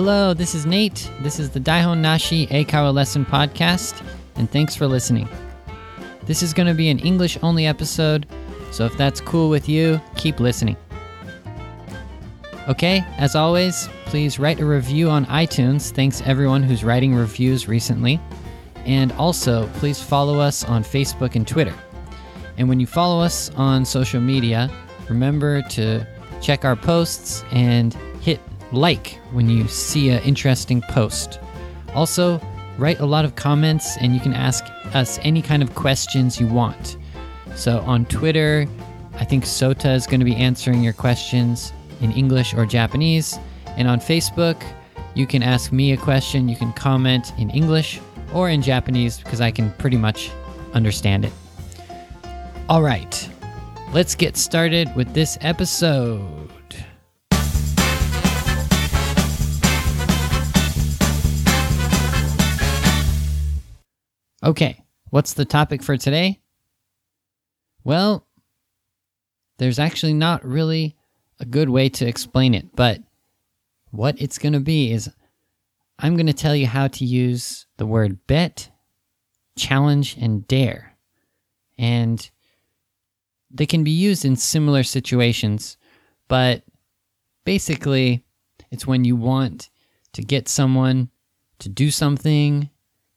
Hello, this is Nate. This is the Daihon Nashi Eikaiwa Lesson Podcast, and thanks for listening. This is going to be an English only episode, so if that's cool with you, keep listening. Okay, as always, please write a review on iTunes. Thanks everyone who's writing reviews recently. And also, please follow us on Facebook and Twitter. And when you follow us on social media, remember to check our posts and like when you see an interesting post. Also, write a lot of comments and you can ask us any kind of questions you want. So on Twitter, I think Sota is going to be answering your questions in English or Japanese. And on Facebook, you can ask me a question, you can comment in English or in Japanese because I can pretty much understand it. All right, let's get started with this episode. Okay, what's the topic for today? Well, there's actually not really a good way to explain it, but what it's going to be is I'm going to tell you how to use the word bet, challenge, and dare. And they can be used in similar situations, but basically, it's when you want to get someone to do something,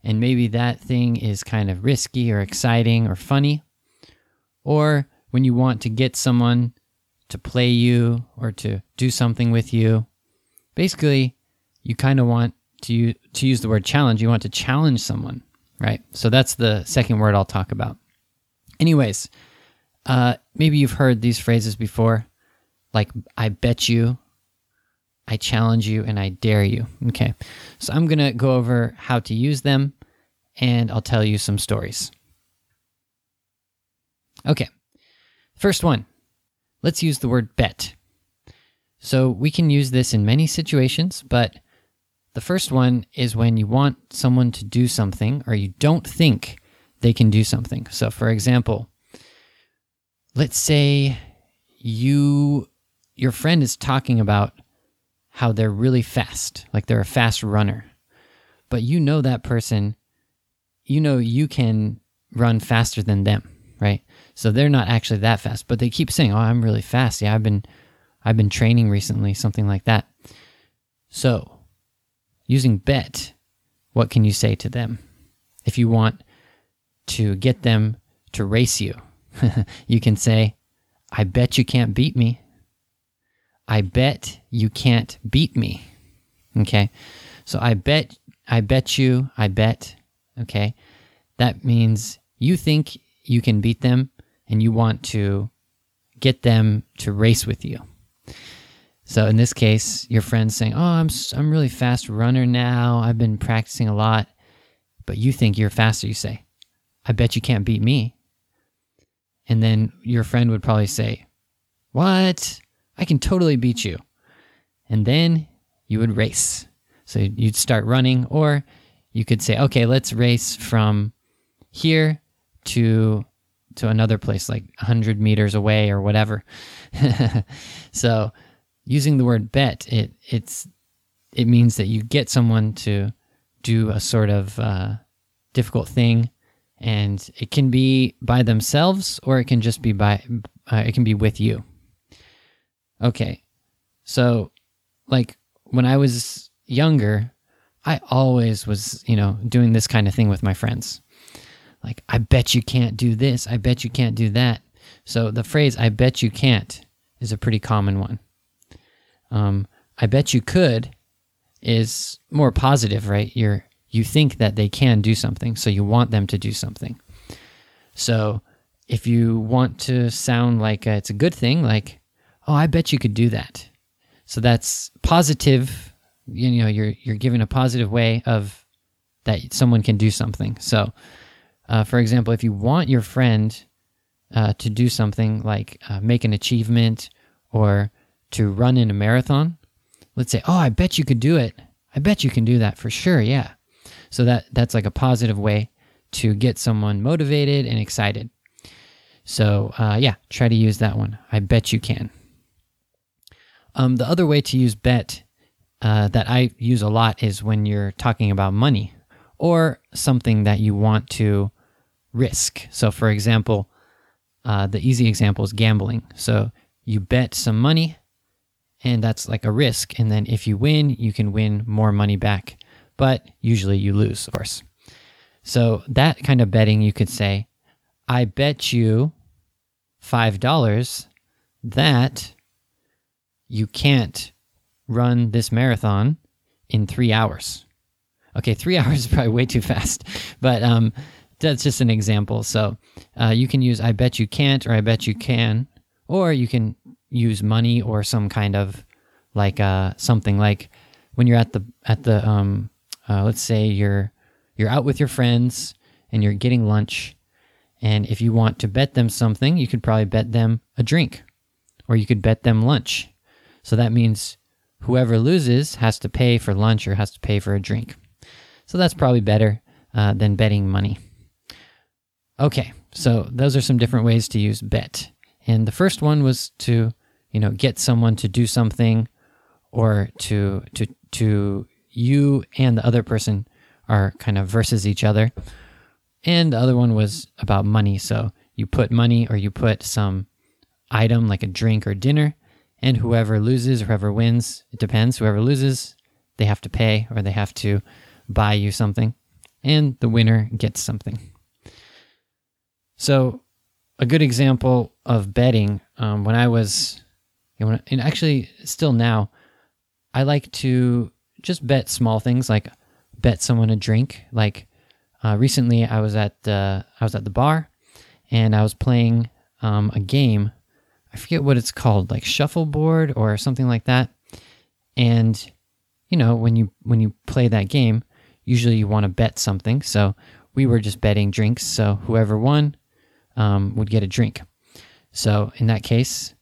and maybe that thing is kind of risky or exciting or funny, or when you want to get someone to play you or to do something with you. Basically, you kind of want to to use the word challenge. You want to challenge someone, right? So that's the second word I'll talk about. Anyways, uh, maybe you've heard these phrases before, like "I bet you," "I challenge you," and "I dare you." Okay, so I'm gonna go over how to use them, and I'll tell you some stories. Okay, first one. Let's use the word bet. So we can use this in many situations, but the first one is when you want someone to do something or you don't think they can do something. So, for example, let's say you your friend is talking about how they're really fast, like they're a fast runner. But you know that person, you know you can run faster than them, right? So they're not actually that fast, but they keep saying, "Oh, I'm really fast. Yeah, I've been I've been training recently, something like that." So, using bet, what can you say to them? If you want to get them to race you, you can say, "I bet you can't beat me." I bet you can't beat me. Okay? So I bet I bet you, I bet, okay? That means you think you can beat them and you want to get them to race with you. So in this case, your friend's saying, "Oh, I'm I'm really fast runner now. I've been practicing a lot." But you think you're faster, you say, "I bet you can't beat me." And then your friend would probably say, "What? I can totally beat you." And then you would race. So you'd start running or you could say, "Okay, let's race from here to to another place like 100 meters away or whatever. so using the word bet, it it's it means that you get someone to do a sort of uh, difficult thing, and it can be by themselves or it can just be by uh, it can be with you. Okay, so like when I was younger, I always was you know doing this kind of thing with my friends. Like i bet you can't do this. I bet you can't do that. So the phrase i bet you can't is a pretty common one. Um, i bet you could is more positive right? You're you think that they can do something so you want them to do something. So if you want to sound like uh, it's a good thing like oh i bet you could do that so that's positive you know you're you're giving a positive way of that someone can do something so uh, for example, if you want your friend uh, to do something like uh, make an achievement or to run in a marathon, let's say, "Oh, I bet you could do it. I bet you can do that for sure." Yeah. So that that's like a positive way to get someone motivated and excited. So uh, yeah, try to use that one. I bet you can. Um, the other way to use bet uh, that I use a lot is when you're talking about money or something that you want to risk. So, for example, uh, the easy example is gambling. So, you bet some money, and that's like a risk. And then if you win, you can win more money back. But usually you lose, of course. So, that kind of betting, you could say, I bet you $5 that you can't run this marathon in three hours. Okay, three hours is probably way too fast, but um, that's just an example. So uh, you can use I bet you can't or I bet you can, or you can use money or some kind of like uh, something like when you're at the at the um, uh, let's say you're you're out with your friends and you're getting lunch, and if you want to bet them something, you could probably bet them a drink, or you could bet them lunch. So that means whoever loses has to pay for lunch or has to pay for a drink. So that's probably better uh, than betting money. Okay, so those are some different ways to use bet. And the first one was to, you know, get someone to do something or to to to you and the other person are kind of versus each other. And the other one was about money. So you put money or you put some item like a drink or dinner and whoever loses or whoever wins, it depends. Whoever loses, they have to pay or they have to buy you something, and the winner gets something. So, a good example of betting um, when I was, and actually still now, I like to just bet small things like bet someone a drink. Like uh, recently, I was at uh, I was at the bar, and I was playing um, a game I forget what it's called, like shuffleboard or something like that. And you know, when you when you play that game, usually you want to bet something. So we were just betting drinks. So whoever won um, would get a drink. So in that case,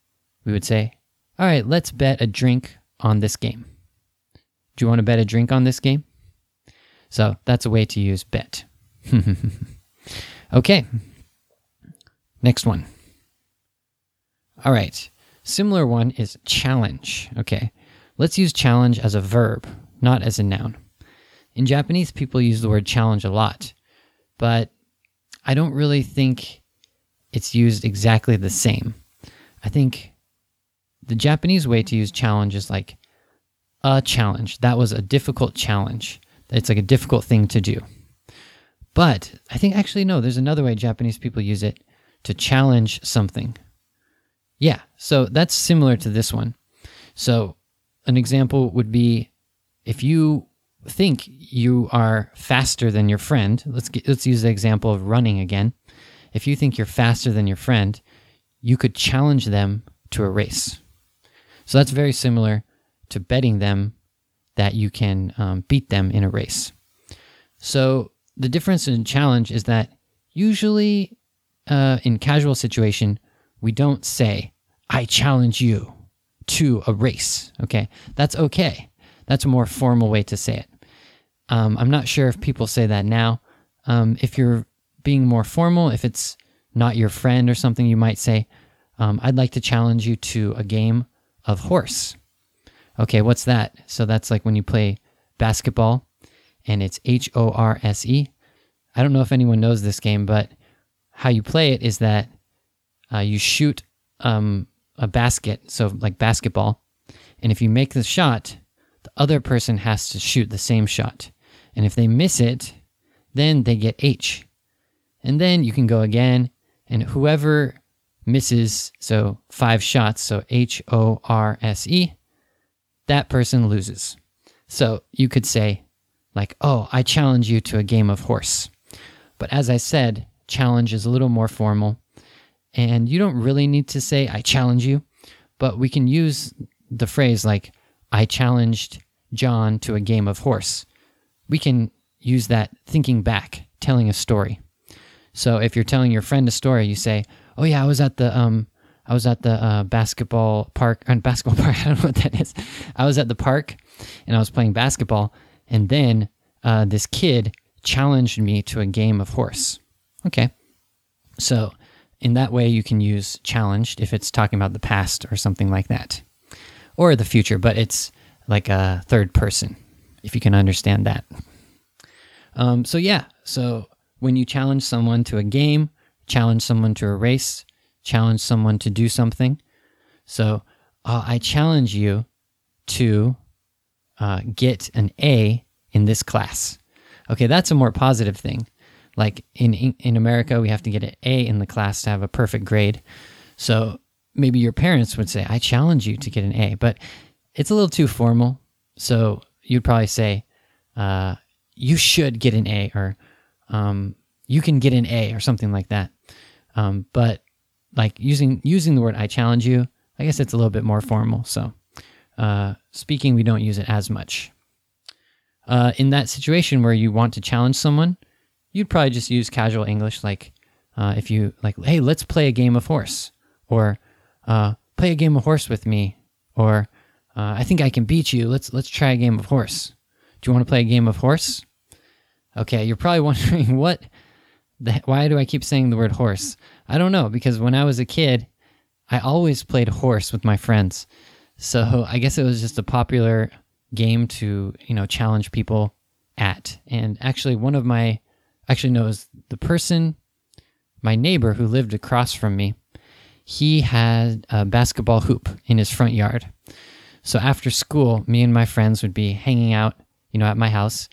we would say, "All right, let's bet a drink on this game." Do you want to bet a drink on this game? So that's a way to use bet. okay. Next one. All right. Similar one is challenge. Okay. Let's use challenge as a verb, not as a noun. In Japanese, people use the word challenge a lot, but I don't really think it's used exactly the same. I think the Japanese way to use challenge is like a challenge. That was a difficult challenge. It's like a difficult thing to do. But I think actually, no, there's another way Japanese people use it to challenge something. Yeah, so that's similar to this one. So an example would be if you think you are faster than your friend, let's get, let's use the example of running again. If you think you're faster than your friend, you could challenge them to a race. So that's very similar to betting them that you can um, beat them in a race. So the difference in challenge is that usually uh, in casual situation, we don't say, I challenge you to a race. Okay. That's okay. That's a more formal way to say it. Um, I'm not sure if people say that now. Um, if you're being more formal, if it's not your friend or something, you might say, um, I'd like to challenge you to a game of horse. Okay, what's that? So that's like when you play basketball and it's H O R S E. I don't know if anyone knows this game, but how you play it is that uh, you shoot um, a basket, so like basketball, and if you make the shot, the other person has to shoot the same shot. And if they miss it, then they get H. And then you can go again, and whoever misses, so five shots, so H O R S E, that person loses. So you could say, like, oh, I challenge you to a game of horse. But as I said, challenge is a little more formal. And you don't really need to say, I challenge you, but we can use the phrase like, I challenged John to a game of horse. We can use that thinking back, telling a story. So if you're telling your friend a story, you say, "Oh yeah, I was at the um, I was at the uh, basketball park. And basketball park, I don't know what that is. I was at the park, and I was playing basketball, and then uh, this kid challenged me to a game of horse. Okay, so in that way, you can use challenged if it's talking about the past or something like that, or the future. But it's like a third person, if you can understand that. Um, so yeah, so when you challenge someone to a game, challenge someone to a race, challenge someone to do something. So uh, I challenge you to uh, get an A in this class. Okay, that's a more positive thing. Like in in America, we have to get an A in the class to have a perfect grade. So maybe your parents would say, "I challenge you to get an A," but it's a little too formal. So you'd probably say, uh, "You should get an A," or um, "You can get an A," or something like that. Um, but like using using the word "I challenge you," I guess it's a little bit more formal. So uh, speaking, we don't use it as much. Uh, in that situation where you want to challenge someone, you'd probably just use casual English, like uh, if you like, hey, let's play a game of horse, or uh, play a game of horse with me, or uh, I think I can beat you. Let's let's try a game of horse. Do you want to play a game of horse? Okay, you're probably wondering what. The, why do I keep saying the word horse? I don't know because when I was a kid, I always played horse with my friends. So I guess it was just a popular game to, you know, challenge people at. And actually one of my actually knows the person my neighbor who lived across from me, he had a basketball hoop in his front yard. So after school, me and my friends would be hanging out, you know, at my house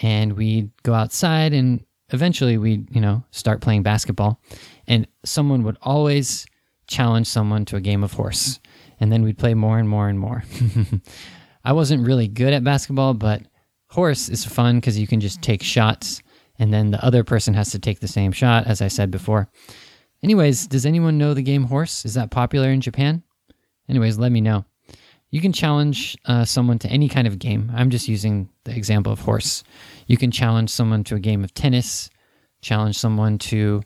and we'd go outside and eventually we'd, you know, start playing basketball and someone would always challenge someone to a game of horse and then we'd play more and more and more. I wasn't really good at basketball, but horse is fun because you can just take shots and then the other person has to take the same shot, as I said before. Anyways, does anyone know the game horse? Is that popular in Japan? Anyways, let me know. You can challenge uh, someone to any kind of game. I'm just using the example of horse. You can challenge someone to a game of tennis, challenge someone to,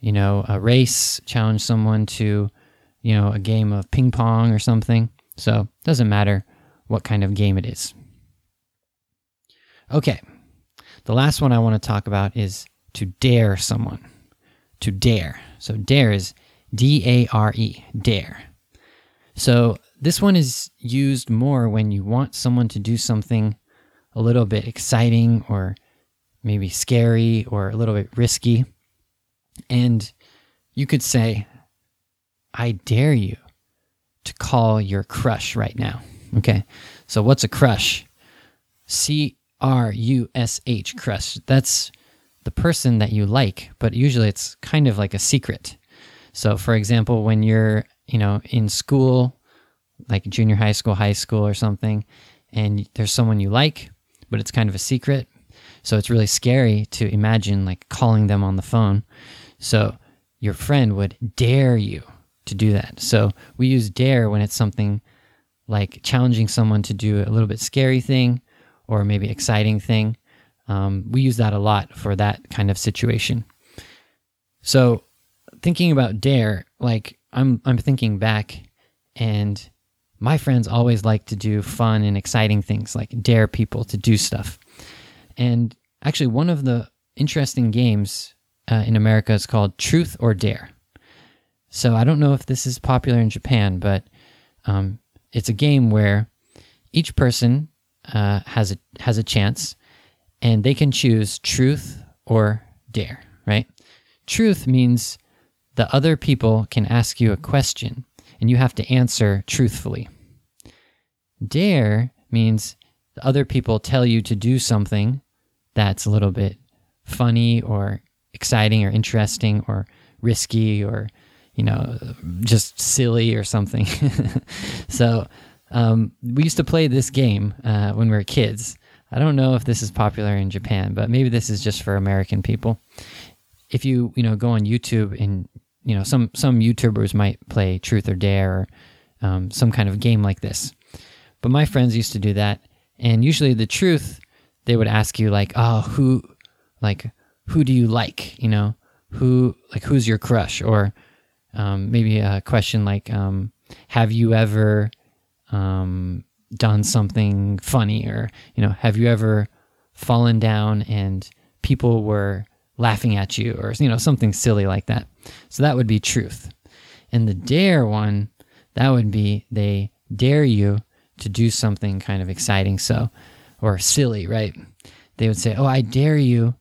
you know, a race, challenge someone to you know, a game of ping pong or something. So, doesn't matter what kind of game it is. Okay. The last one I want to talk about is to dare someone. To dare. So, dare is D A R E, dare. So, this one is used more when you want someone to do something a little bit exciting or maybe scary or a little bit risky. And you could say, I dare you to call your crush right now. Okay. So, what's a crush? C R U S H, crush. That's the person that you like, but usually it's kind of like a secret. So, for example, when you're, you know, in school, like junior high school, high school, or something, and there's someone you like, but it's kind of a secret. So, it's really scary to imagine like calling them on the phone. So, your friend would dare you to do that. So we use dare when it's something like challenging someone to do a little bit scary thing or maybe exciting thing. Um, we use that a lot for that kind of situation. So thinking about dare, like I'm I'm thinking back and my friends always like to do fun and exciting things like dare people to do stuff. And actually one of the interesting games uh, in America is called Truth or Dare. So I don't know if this is popular in Japan, but um, it's a game where each person uh, has a has a chance, and they can choose truth or dare. Right? Truth means the other people can ask you a question, and you have to answer truthfully. Dare means the other people tell you to do something that's a little bit funny or exciting or interesting or risky or you know, just silly or something. so um, we used to play this game uh, when we were kids. I don't know if this is popular in Japan, but maybe this is just for American people. If you you know go on YouTube and you know some some YouTubers might play Truth or Dare or um, some kind of game like this, but my friends used to do that, and usually the truth they would ask you like, oh who like who do you like, you know who like who's your crush or um, maybe a question like, um, "Have you ever um, done something funny?" or you know, "Have you ever fallen down and people were laughing at you?" or you know, something silly like that. So that would be truth. And the dare one, that would be they dare you to do something kind of exciting. So, or silly, right? They would say, "Oh, I dare you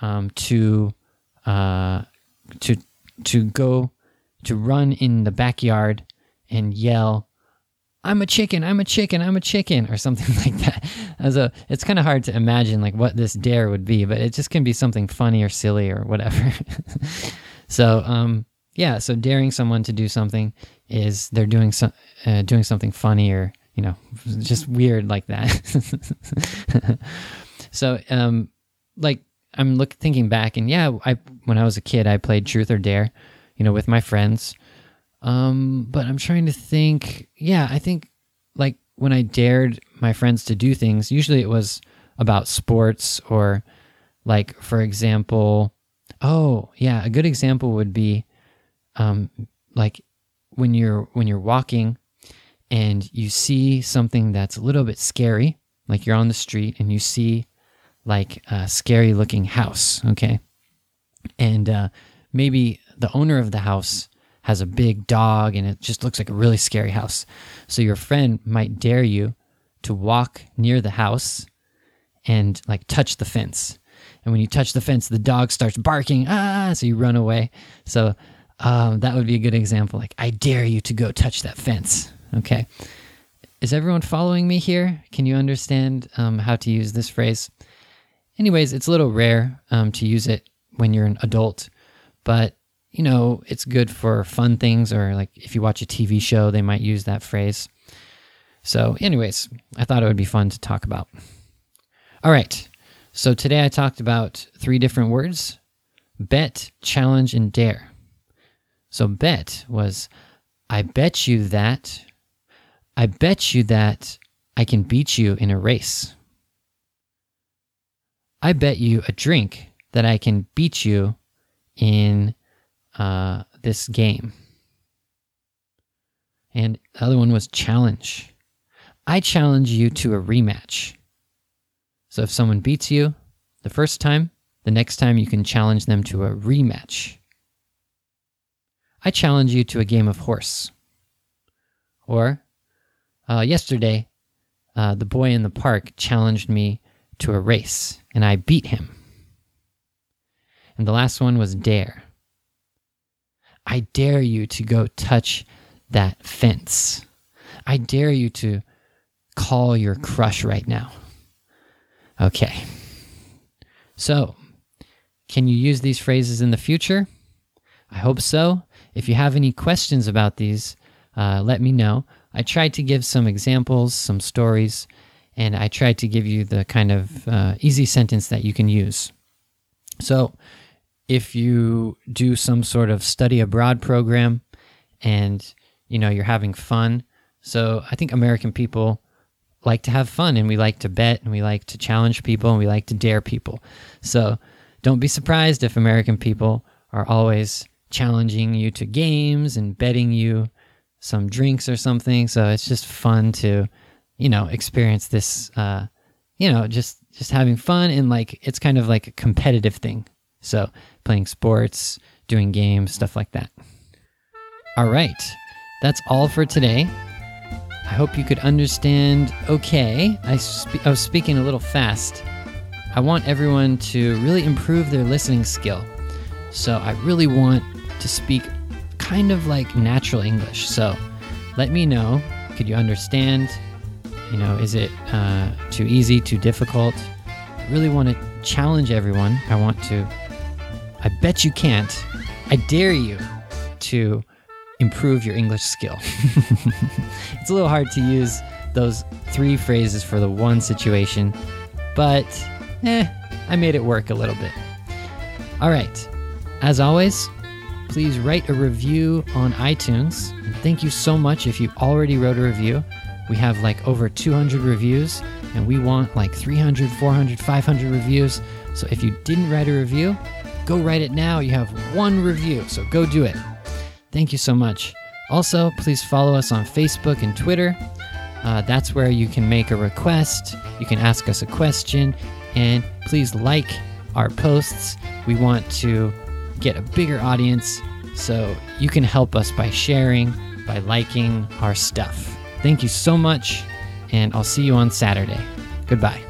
um, to uh, to to go to run in the backyard and yell." I'm a chicken, I'm a chicken, I'm a chicken, or something like that. As a, it's kind of hard to imagine like what this dare would be, but it just can be something funny or silly or whatever. so, um, yeah, so daring someone to do something is they're doing some, uh, doing something funny or you know, just weird like that. so, um, like I'm look thinking back, and yeah, I when I was a kid, I played Truth or Dare, you know, with my friends. Um, but I'm trying to think. Yeah, I think like when I dared my friends to do things, usually it was about sports or like, for example, oh yeah, a good example would be, um, like when you're when you're walking and you see something that's a little bit scary, like you're on the street and you see like a scary looking house, okay? And uh, maybe the owner of the house has a big dog and it just looks like a really scary house. So your friend might dare you to walk near the house and like touch the fence. And when you touch the fence, the dog starts barking, ah, so you run away. So um, that would be a good example. Like, I dare you to go touch that fence. Okay. Is everyone following me here? Can you understand um, how to use this phrase? Anyways, it's a little rare um, to use it when you're an adult, but you know, it's good for fun things or like if you watch a TV show, they might use that phrase. So, anyways, I thought it would be fun to talk about. All right. So, today I talked about three different words bet, challenge, and dare. So, bet was I bet you that I bet you that I can beat you in a race. I bet you a drink that I can beat you in uh, this game. And the other one was challenge. I challenge you to a rematch. So if someone beats you the first time, the next time you can challenge them to a rematch. I challenge you to a game of horse. Or uh, yesterday, uh, the boy in the park challenged me to a race, and I beat him. And the last one was dare. I dare you to go touch that fence. I dare you to call your crush right now. Okay. So, can you use these phrases in the future? I hope so. If you have any questions about these, uh, let me know. I tried to give some examples, some stories, and I tried to give you the kind of uh, easy sentence that you can use. So, if you do some sort of study abroad program and you know you're having fun, so I think American people like to have fun and we like to bet and we like to challenge people and we like to dare people. So, don't be surprised if American people are always challenging you to games and betting you some drinks or something. So it's just fun to, you know, experience this, uh, you know, just just having fun and like it's kind of like a competitive thing. So playing sports, doing games, stuff like that. All right, that's all for today. I hope you could understand okay. I, spe- I was speaking a little fast. I want everyone to really improve their listening skill. So I really want to speak kind of like natural English. So let me know. Could you understand? You know, is it uh, too easy, too difficult? I really want to challenge everyone. I want to, I bet you can't. I dare you to improve your English skill. it's a little hard to use those three phrases for the one situation, but eh, I made it work a little bit. All right. As always, please write a review on iTunes. thank you so much if you already wrote a review. We have like over 200 reviews, and we want like 300, 400, 500 reviews. So if you didn't write a review, go write it now. You have one review, so go do it. Thank you so much. Also, please follow us on Facebook and Twitter. Uh, that's where you can make a request, you can ask us a question, and please like our posts. We want to get a bigger audience. So you can help us by sharing, by liking our stuff. Thank you so much. and I'll see you on Saturday. Goodbye.